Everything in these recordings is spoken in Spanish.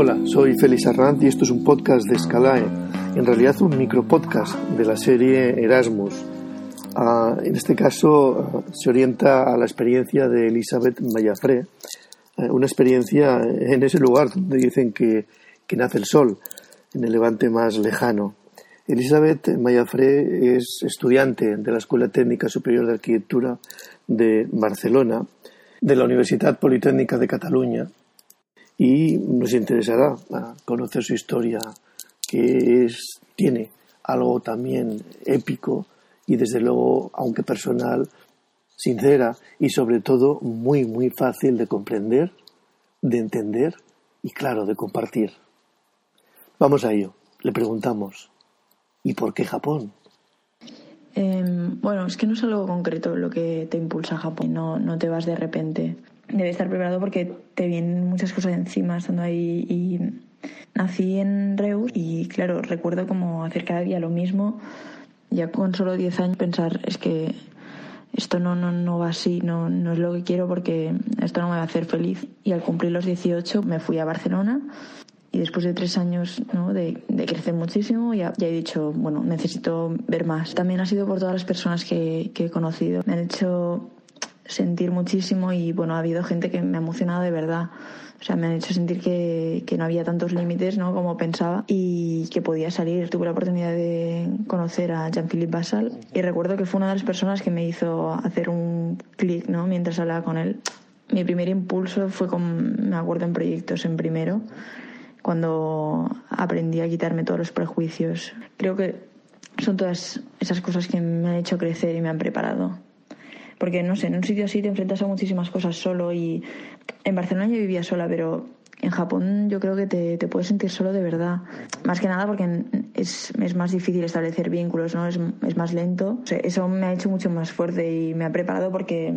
Hola, soy Félix Arranz y esto es un podcast de Scalae, en realidad un micropodcast de la serie Erasmus. Ah, en este caso ah, se orienta a la experiencia de Elizabeth Mayafré, eh, una experiencia en ese lugar donde dicen que, que nace el sol, en el levante más lejano. Elizabeth Mayafré es estudiante de la Escuela Técnica Superior de Arquitectura de Barcelona, de la Universidad Politécnica de Cataluña y nos interesará conocer su historia, que es, tiene algo también épico y desde luego, aunque personal, sincera y sobre todo muy, muy fácil de comprender, de entender y claro, de compartir. Vamos a ello. Le preguntamos, ¿y por qué Japón? Em, bueno, es que no es algo concreto lo que te impulsa a Japón, no, no te vas de repente debe estar preparado porque te vienen muchas cosas encima estando ahí nací en Reus y claro, recuerdo como hacer cada día lo mismo, ya con solo 10 años pensar es que esto no, no, no va así, no, no es lo que quiero porque esto no me va a hacer feliz. Y al cumplir los 18 me fui a Barcelona y después de tres años ¿no? de, de, crecer muchísimo ya, ya, he dicho, bueno, necesito ver más. También ha sido por todas las personas que, que he conocido. Me han hecho sentir muchísimo y bueno, ha habido gente que me ha emocionado de verdad. O sea, me han hecho sentir que, que no había tantos límites, ¿no? Como pensaba y que podía salir. Tuve la oportunidad de conocer a Jean-Philippe Basal y recuerdo que fue una de las personas que me hizo hacer un clic, ¿no? Mientras hablaba con él. Mi primer impulso fue con, me acuerdo en proyectos en primero, cuando aprendí a quitarme todos los prejuicios. Creo que son todas esas cosas que me han hecho crecer y me han preparado porque no sé, en un sitio así te enfrentas a muchísimas cosas solo y en Barcelona yo vivía sola, pero en Japón yo creo que te, te puedes sentir solo de verdad. Más que nada porque es, es más difícil establecer vínculos, ¿no? Es, es más lento. eso me ha hecho mucho más fuerte y me ha preparado porque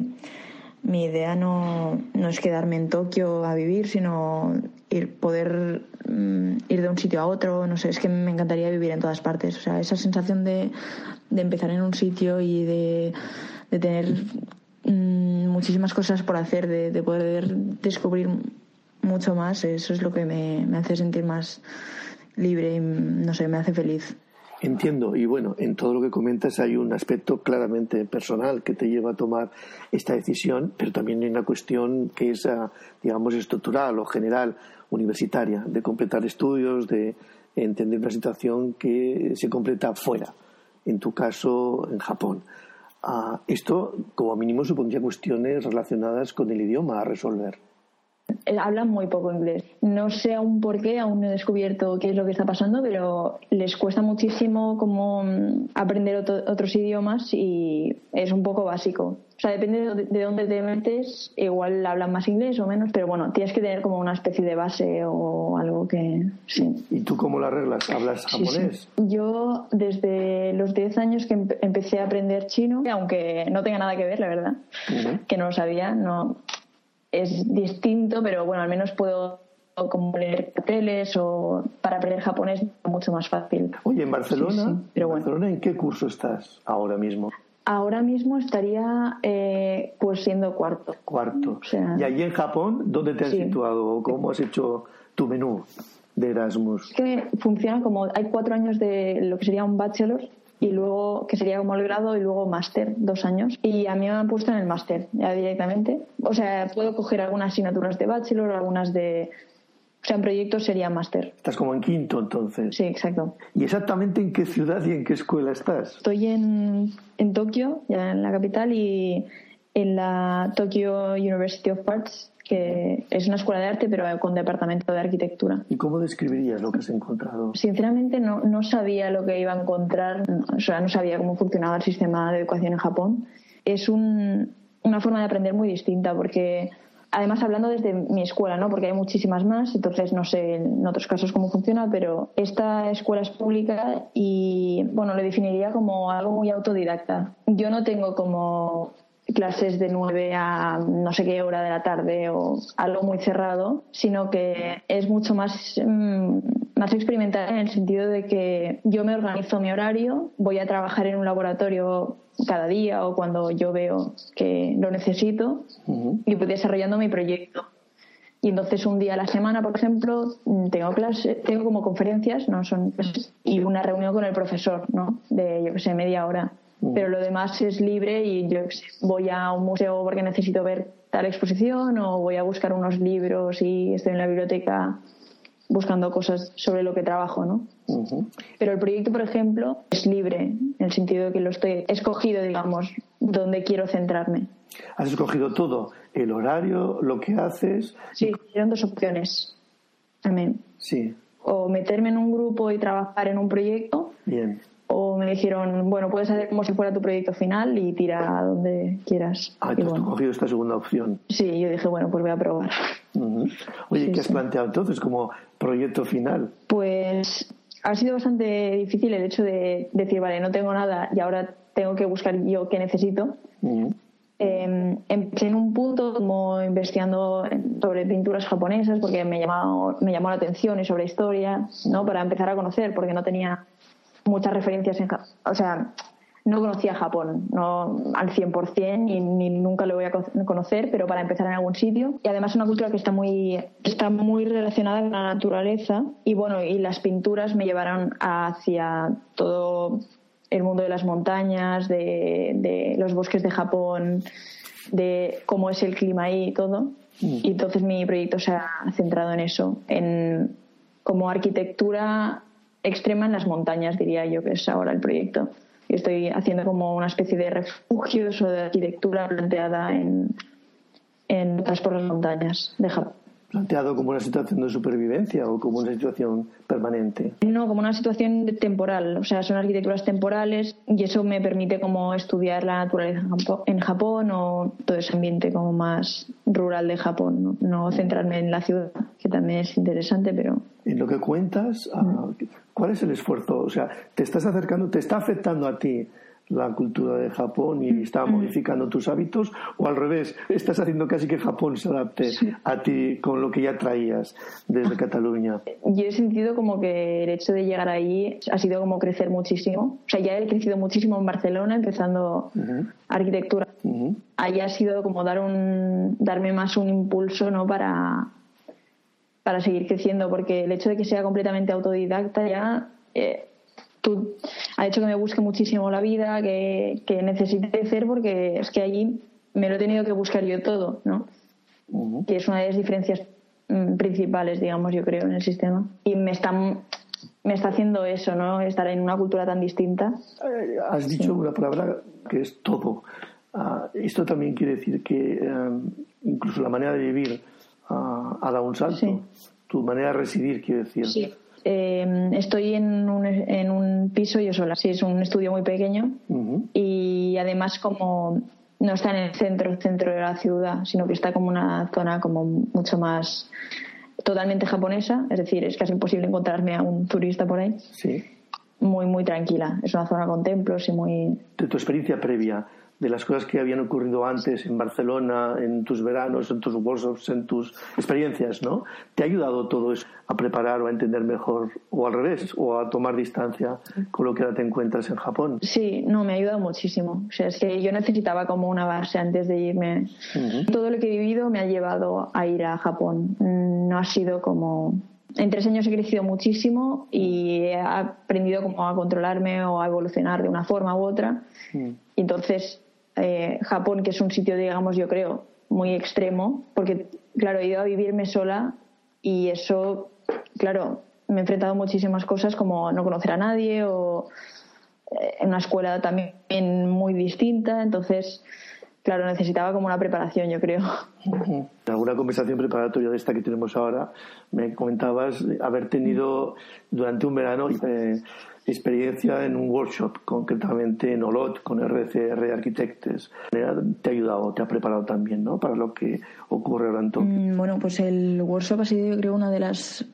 mi idea no, no es quedarme en Tokio a vivir, sino ir, poder mm, ir de un sitio a otro. No sé, es que me encantaría vivir en todas partes. O sea, esa sensación de, de empezar en un sitio y de de tener mm, muchísimas cosas por hacer, de, poder descubrir mucho más, eso es lo que me, hace sentir más libre y, no sé, me hace feliz. Entiendo, y bueno, en todo lo que comentas hay un aspecto claramente personal que te lleva a tomar esta decisión, pero también hay una cuestión que es, ah, digamos, estructural o general, universitaria, de completar estudios, de entender una situación que se completa fuera, en tu caso, en Japón. Ah, esto, como mínimo, supondría cuestiones relacionadas con el idioma a resolver. Hablan muy poco inglés. No sé aún por qué, aún no he descubierto qué es lo que está pasando, pero les cuesta muchísimo como mm, aprender otros idiomas y es un poco básico. O sea, depende de dónde te metes, igual hablan más inglés o menos, pero bueno, tienes que tener como una especie de base o algo que sí. ¿Y tú cómo la arreglas? ¿Hablas japonés? Yo desde los 10 años que empecé a aprender chino, aunque no tenga nada que ver, la verdad, que no lo sabía, no es distinto, pero bueno, al menos puedo como leer carteles o para aprender japonés mucho más fácil. Oye, en Barcelona, pero bueno. Barcelona, ¿en qué curso estás ahora mismo? Ahora mismo estaría eh, pues siendo cuarto. Cuarto. ¿Y allí en Japón, dónde te has situado? ¿Cómo has hecho tu menú de Erasmus? Es que funciona como hay cuatro años de lo que sería un bachelor y luego, que sería como el grado, y luego máster, dos años. Y a mí me han puesto en el máster, ya directamente. O sea, puedo coger algunas asignaturas de bachelor, algunas de... O sea, en proyectos sería máster. Estás como en quinto, entonces. Sí, exacto. ¿Y exactamente en qué ciudad y en qué escuela estás? Estoy en, en Tokio, ya en la capital, y en la Tokyo University of Arts, que es una escuela de arte, pero con departamento de arquitectura. ¿Y cómo describirías lo que has encontrado? Sinceramente, no, no sabía lo que iba a encontrar, o sea, no sabía cómo funcionaba el sistema de educación en Japón. Es un, una forma de aprender muy distinta, porque además hablando desde mi escuela, ¿no? Porque hay muchísimas más, entonces no sé en otros casos cómo funciona, pero esta escuela es pública y, bueno, lo definiría como algo muy autodidacta. Yo no tengo como clases de 9 a no sé qué hora de la tarde o algo muy cerrado, sino que es mucho más, mm, más experimental en el sentido de que yo me organizo mi horario, voy a trabajar en un laboratorio cada día o cuando yo veo que lo necesito y voy desarrollando mi proyecto. Y entonces un día a la semana, por ejemplo, tengo clase, tengo como conferencias, no son y una reunión con el profesor, ¿no? De yo que sé, media hora. Pero lo demás es libre y yo voy a un museo porque necesito ver tal exposición o voy a buscar unos libros y estoy en la biblioteca buscando cosas sobre lo que trabajo, ¿no? Pero el proyecto, por ejemplo, es libre, en el sentido de que lo estoy escogido, digamos, donde quiero centrarme. ¿Has escogido todo? ¿El horario, lo que haces? Sí, eran dos opciones también. Sí. O meterme en un grupo y trabajar en un proyecto. Bien o me dijeron, bueno, puedes hacer como si fuera tu proyecto final y tira a donde quieras. Ah, tú has cogido esta segunda opción. Sí, yo dije, bueno, pues voy a probar. Oye, ¿qué has planteado entonces como proyecto final? Pues ha sido bastante difícil el hecho de decir, vale, no tengo nada y ahora tengo que buscar yo qué necesito. Em, empecé en un punto como investigando sobre pinturas japonesas porque me llamó, me llamó la atención y sobre historia, ¿no? Para empezar a conocer, porque no tenía muchas referencias en o sea no conocía Japón no al 100% y ni nunca lo voy a conocer pero para empezar en algún sitio. Y además es una cultura que está muy está muy relacionada con la naturaleza. Y bueno y las pinturas me llevaron hacia todo el mundo de las montañas de, de los bosques de Japón de cómo es el clima ahí y todo. Mm. y entonces mi proyecto se ha centrado en eso en como arquitectura extrema en las montañas, diría yo, que es ahora el proyecto. Y estoy haciendo como una especie de refugios o de arquitectura planteada en, en por las montañas de Japón. ¿Planteado como una situación de supervivencia o como una situación permanente? No, como una situación temporal. O sea, son arquitecturas temporales y eso me permite como estudiar la naturaleza en Japón o todo ese ambiente como más rural de Japón. No, no centrarme en la ciudad, que también es interesante, pero... En lo que cuentas, ah, ¿Cuál es el esfuerzo? O sea, te estás acercando, te está afectando a ti la cultura de Japón y está mm. modificando tus hábitos o al revés, estás haciendo casi que Japón se adapte a ti con lo que ya traías desde Cataluña. Yo he sentido como que el hecho de llegar ahí ha sido como crecer muchísimo. O sea, ya he crecido muchísimo en Barcelona empezando arquitectura. Ahí ha sido como dar un, darme más un impulso ¿no? para, para seguir creciendo, porque el hecho de que sea completamente autodidacta ya eh, tú, ha hecho que me busque muchísimo la vida, que, que necesite crecer, porque es que allí me lo he tenido que buscar yo todo, ¿no? Que es una de las diferencias mm, principales, digamos, yo creo, en el sistema. Y me está, me está haciendo eso, ¿no? Estar en una cultura tan distinta. Eh, has dicho una palabra que es todo. Ah, esto también quiere decir que eh, incluso la manera de vivir ha dado un salto. Tu manera de residir, quiero decir. Sí. Eh, estoy en un, en un piso yo sola. Sí, es un estudio muy pequeño y además como no está en el centro, centro de la ciudad, sino que está como una zona como mucho más totalmente japonesa, es decir, es casi imposible encontrarme a un turista por ahí. Sí. Muy, muy tranquila. Es una zona con templos y muy... De tu experiencia previa, de las cosas que habían ocurrido antes en Barcelona, en tus veranos, en tus workshops, en tus experiencias, ¿no? ¿Te ha ayudado todo eso a preparar o a entender mejor, o al revés, o a tomar distancia con lo que ahora te encuentras en Japón? Sí, no, me ha ayudado muchísimo. O sea, es que yo necesitaba como una base antes de irme. Todo lo que he vivido me ha llevado a ir a Japón. Mm, no ha sido como en tres años he crecido muchísimo y he aprendido como a controlarme o a evolucionar de una forma u otra. Entonces, eh, Japón, que es un sitio, digamos, yo creo, muy extremo, porque, claro, he ido a vivirme sola y eso, claro, me he enfrentado a muchísimas cosas como no conocer a nadie o eh, en una escuela también muy distinta, entonces claro, necesitaba como una preparación, yo creo. En alguna conversación preparatoria de esta que tenemos ahora, me comentabas haber tenido durante un verano eh, experiencia en un workshop, concretamente en Olot, con RCR Architects. Te ha ayudado, te ha preparado también, ¿no? Para lo que ocurre ahora en Tokio. Mm, bueno, pues el workshop ha sido, yo creo, una de las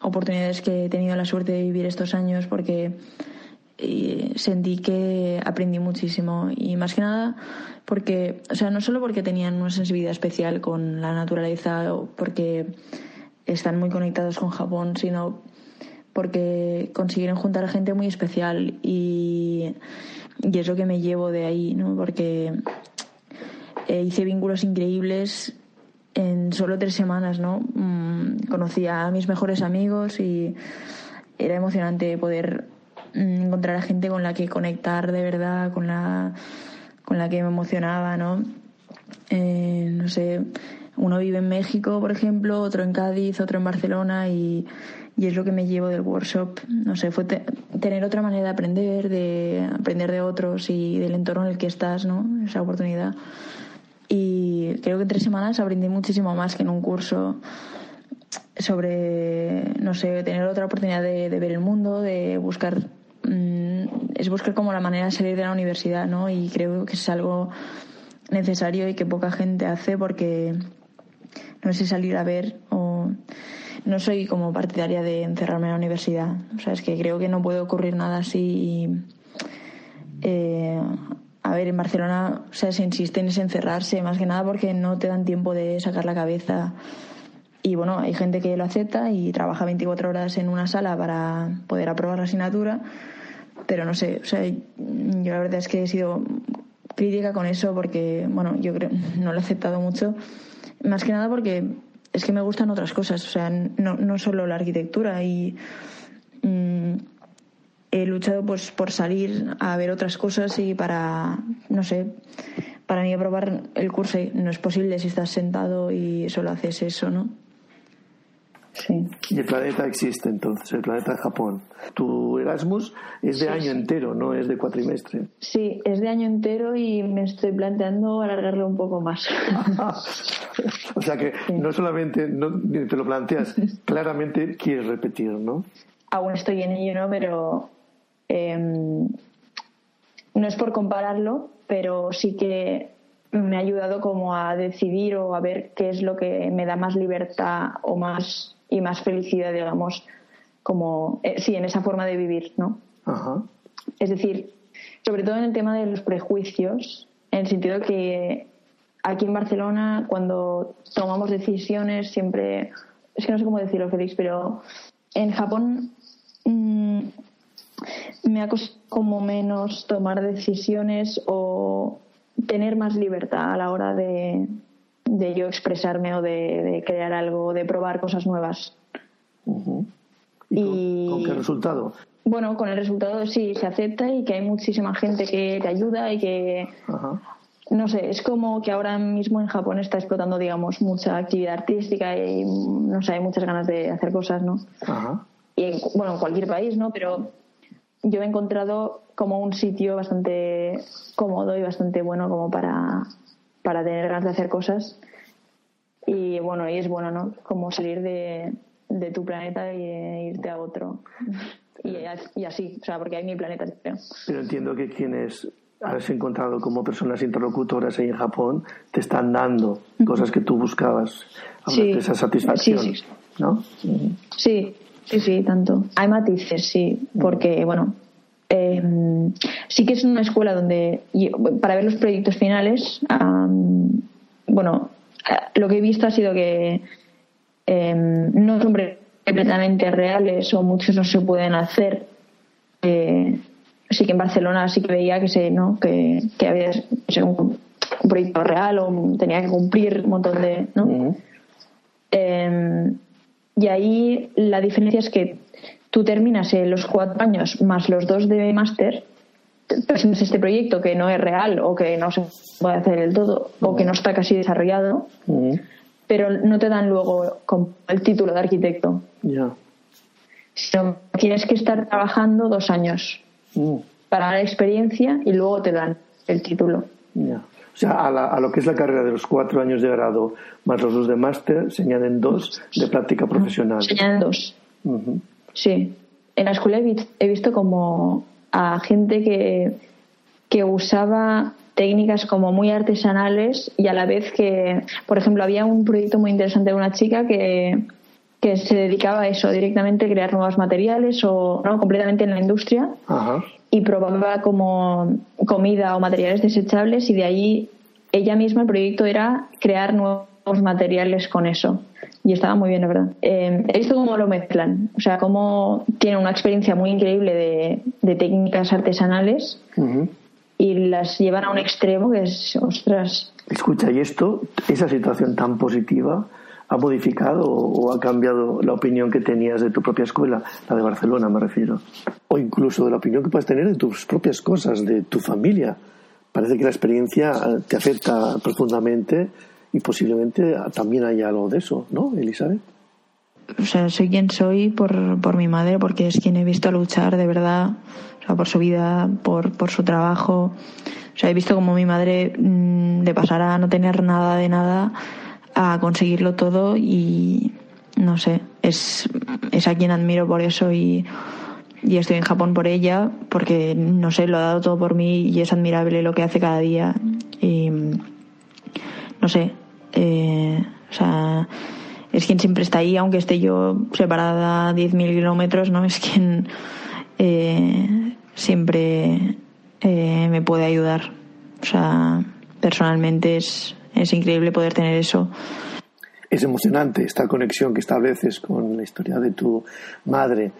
oportunidades que he tenido la suerte de vivir estos años porque y sentí que aprendí muchísimo y más que nada porque, o sea, no solo porque tenían una sensibilidad especial con la naturaleza o porque están muy conectados con Japón, sino porque consiguieron juntar a gente muy especial y, y es lo que me llevo de ahí, ¿no? Porque eh, hice vínculos increíbles en solo tres semanas, ¿no? Mm, conocí a mis mejores amigos y era emocionante poder mm, encontrar a gente con la que conectar de verdad, con la, con la que me emocionaba, ¿no? Eh, no sé, uno vive en México, por ejemplo, otro en Cádiz, otro en Barcelona y, y es lo que me llevo del workshop. No sé, fue tener otra manera de aprender, de aprender de otros y del entorno en el que estás, ¿no? Esa oportunidad. Y creo que en tres semanas aprendí muchísimo más que en un curso sobre, no sé, tener otra oportunidad de, ver el mundo, de buscar, mm, es buscar como la manera de salir de la universidad, ¿no? Y creo que es algo necesario y que poca gente hace porque no sé salir a ver o no soy como partidaria de encerrarme en la universidad. O sea, es que creo que no puede ocurrir nada así. Eh, a ver, en Barcelona o sea, se insiste en encerrarse, más que nada porque no te dan tiempo de sacar la cabeza. Y bueno, hay gente que lo acepta y trabaja 24 horas en una sala para poder aprobar la asignatura, pero no sé, o sea, yo la verdad es que he sido crítica con eso porque, bueno, yo creo, no lo he aceptado mucho, más que nada porque es que me gustan otras cosas, o sea, no, no solo la arquitectura y mm, he luchado pues por salir a ver otras cosas y para, no sé, para mí aprobar el curso no es posible si estás sentado y solo haces eso, ¿no? Sí. Y el planeta existe entonces, el planeta Japón. Tu Erasmus es de año entero, no es de cuatrimestre. Sí, es de año entero y me estoy planteando alargarlo un poco más. o sea que no solamente no, te lo planteas, claramente quieres repetir, ¿no? Aún estoy en ello, ¿no? Pero em, no es por compararlo, pero sí que me ha ayudado como a decidir o a ver qué es lo que me da más libertad o más y más felicidad, digamos, como, eh, sí, en esa forma de vivir, ¿no? Es decir, sobre todo en el tema de los prejuicios, en el sentido que aquí en Barcelona, cuando tomamos decisiones, siempre, es que no sé cómo decirlo, Félix, pero en Japón mm, me ha costado como menos tomar decisiones o tener más libertad a la hora de, de yo expresarme o de, crear algo, de probar cosas nuevas. ¿Y, con, qué resultado? Bueno, con el resultado sí se acepta y que hay muchísima gente que te ayuda y que no sé, es como que ahora mismo en Japón está explotando, digamos, mucha actividad artística y no sé, hay muchas ganas de hacer cosas, ¿no? Y bueno, en cualquier país, ¿no? Pero yo he encontrado como un sitio bastante cómodo y bastante bueno como para para tener ganas de hacer cosas. Y bueno, y es bueno, ¿no? Como salir de, de tu planeta y irte a otro. Y, y, así, o sea, porque hay mi planeta, creo. Pero entiendo que quienes has encontrado como personas interlocutoras ahí en Japón te están dando cosas que tú buscabas, sí, de esa satisfacción, sí, sí. ¿no? Sí, sí, sí, tanto. Hay matices, sí, porque, bueno, Em, sí que es una escuela donde, para ver los proyectos finales, bueno, eh, lo que he visto ha sido que em, no son completamente reales o muchos no se pueden hacer. Eh, sí que en Barcelona sí que veía que se, ¿no? que, había un, proyecto real o tenía que cumplir un montón de. ¿no? Em, y ahí la diferencia es que tú terminas los cuatro años más los dos de máster, presentas este proyecto que no es real o que no se puede hacer del todo o que no está casi desarrollado, pero no te dan luego el título de arquitecto. Ya. Sino tienes que estar trabajando dos años para la experiencia y luego te dan el título. O sea, a, lo que es la carrera de los cuatro años de grado más los dos de máster, se añaden dos de práctica profesional. Se añaden dos. Sí, en la escuela he, visto como a gente que, que usaba técnicas como muy artesanales y a la vez que, por ejemplo, había un proyecto muy interesante de una chica que, que se dedicaba a eso, directamente a crear nuevos materiales o no completamente en la industria y probaba como comida o materiales desechables y de ahí ella misma el proyecto era crear nuevos materiales con eso y estaba muy bien, la verdad. Eh, he visto cómo lo mezclan, o sea, cómo tiene una experiencia muy increíble de, técnicas artesanales y las llevan a un extremo que es, ostras. Escucha, ¿y esto, esa situación tan positiva, ha modificado o ha cambiado la opinión que tenías de tu propia escuela, la de Barcelona me refiero? O incluso de la opinión que puedes tener de tus propias cosas, de tu familia. Parece que la experiencia te afecta profundamente y posiblemente también haya algo de eso, ¿no, Elizabeth? O sea, soy quien soy por, por mi madre, porque es quien he visto luchar de verdad, o sea, por su vida, por, por su trabajo. O sea, he visto como mi madre mm, de pasar a no tener nada de nada a conseguirlo todo y no sé, es, es a quien admiro por eso y, y estoy en Japón por ella porque no sé, lo ha dado todo por mí y es admirable lo que hace cada día y no sé, eh, o sea, es quien siempre está ahí, aunque esté yo separada 10.000 kilómetros, ¿no? Es quien eh, siempre eh, me puede ayudar. O sea, personalmente es, es increíble poder tener eso. Es emocionante esta conexión que estableces con la historia de tu madre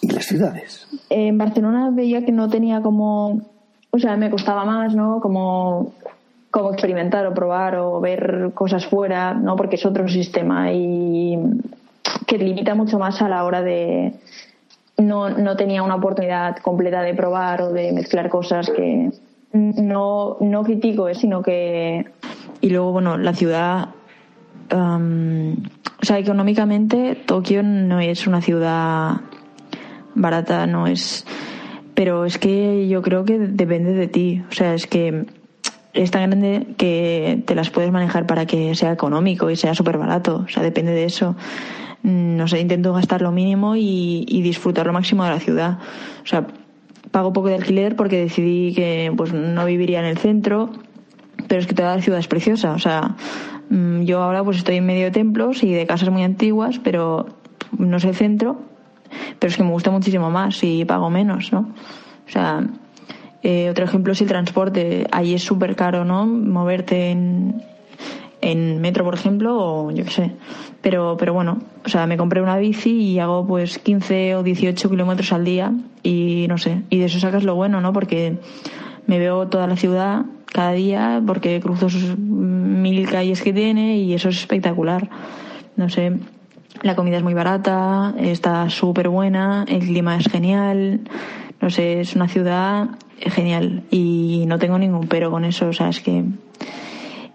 y las ciudades. En Barcelona veía que no tenía como, o sea, me costaba más, ¿no? Como como experimentar o probar o ver cosas fuera, ¿no? Porque es otro sistema y que limita mucho más a la hora de no, no tenía una oportunidad completa de probar o de mezclar cosas que no, no critico, ¿eh? sino que y luego bueno la ciudad um, o sea económicamente Tokio no es una ciudad barata no es pero es que yo creo que depende de ti o sea es que es tan grande que te las puedes manejar para que sea económico y sea súper barato. O sea, depende de eso. Mm, no sé, intento gastar lo mínimo y, disfrutar lo máximo de la ciudad. O sea, pago poco de alquiler porque decidí que pues no viviría en el centro, pero es que toda la ciudad es preciosa. O sea, mm, yo ahora pues estoy en medio de templos y de casas muy antiguas, pero no es el centro, pero es que me gusta muchísimo más y pago menos, ¿no? O sea, eh, otro ejemplo es el transporte. Ahí es súper caro, ¿no? Moverte en, en metro, por ejemplo, o yo qué sé. Pero, pero bueno, o sea, me compré una bici y hago pues 15 o 18 kilómetros al día y no sé. Y de eso sacas lo bueno, ¿no? Porque me veo toda la ciudad cada día porque cruzo sus mil calles que tiene y eso es espectacular. No sé, la comida es muy barata, está súper buena, el clima es genial. Es una ciudad genial y no tengo ningún pero con eso, o sea, es que...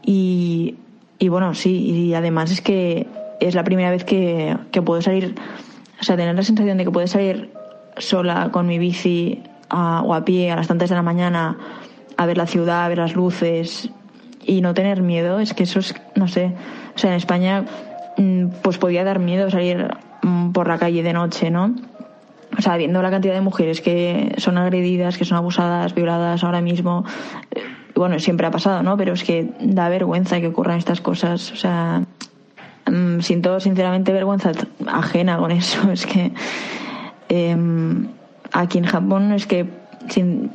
Y, y bueno, sí, y además es que es la primera vez que, que puedo salir, o sea, tener la sensación de que puedo salir sola con mi bici o a pie a las tantas de la mañana a ver la ciudad, a ver las luces y no tener miedo, es que eso es, no sé, o sea, en España mm, pues podía dar miedo salir mm, por la calle de noche, ¿no? O sea, viendo la cantidad de mujeres que son agredidas, que son abusadas, violadas ahora mismo, eh, bueno, siempre ha pasado, ¿no? Pero es que da vergüenza que ocurran estas cosas. O sea, mm, siento sinceramente vergüenza ajena con eso. Es que em, aquí en Japón es que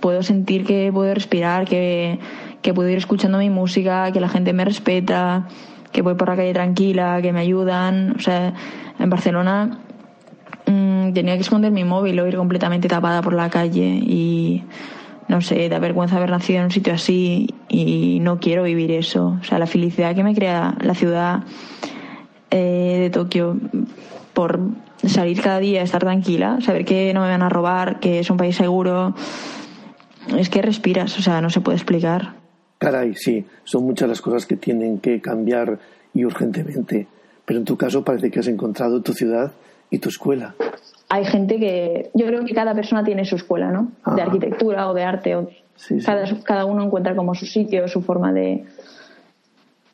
puedo sentir que puedo respirar, que, que puedo ir escuchando mi música, que la gente me respeta, que voy por la calle tranquila, que me ayudan. O sea, en Barcelona tenía que esconder mi móvil o ir completamente tapada por la calle y no sé, da vergüenza haber nacido en un sitio así y no quiero vivir eso. O sea, la felicidad que me crea la ciudad eh, de Tokio por salir cada día, estar tranquila, saber que no me van a robar, que es un país seguro, es que respiras, o sea, no se puede explicar. Caray, sí, son muchas las cosas que tienen que cambiar y urgentemente. Pero en tu caso parece que has encontrado tu ciudad ¿Y tu escuela? Hay gente que. Yo creo que cada persona tiene su escuela, ¿no? De arquitectura o de arte. O Cada, cada uno encuentra como su sitio, su forma de.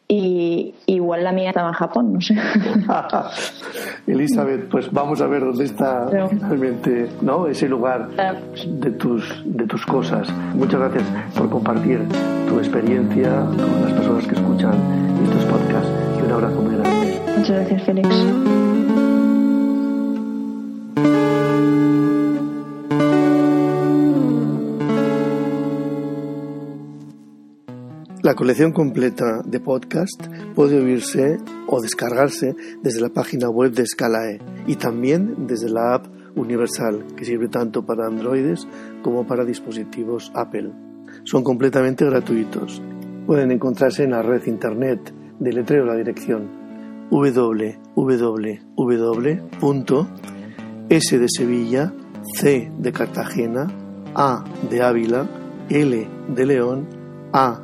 Y igual la mía estaba en Japón, no sé. Elizabeth, pues vamos a ver dónde está realmente ¿no? ese lugar de tus, de tus cosas. Muchas gracias por compartir tu experiencia con las personas que escuchan estos podcasts y un abrazo muy grande. Muchas gracias, Félix. La colección completa de podcast puede oírse o descargarse desde la página web de Scalae y también desde la app Universal, que sirve tanto para Androides como para dispositivos Apple. Son completamente gratuitos. Pueden encontrarse en la red internet de letreo la dirección www.s de Sevilla, C de Cartagena, A de Ávila, L de León, A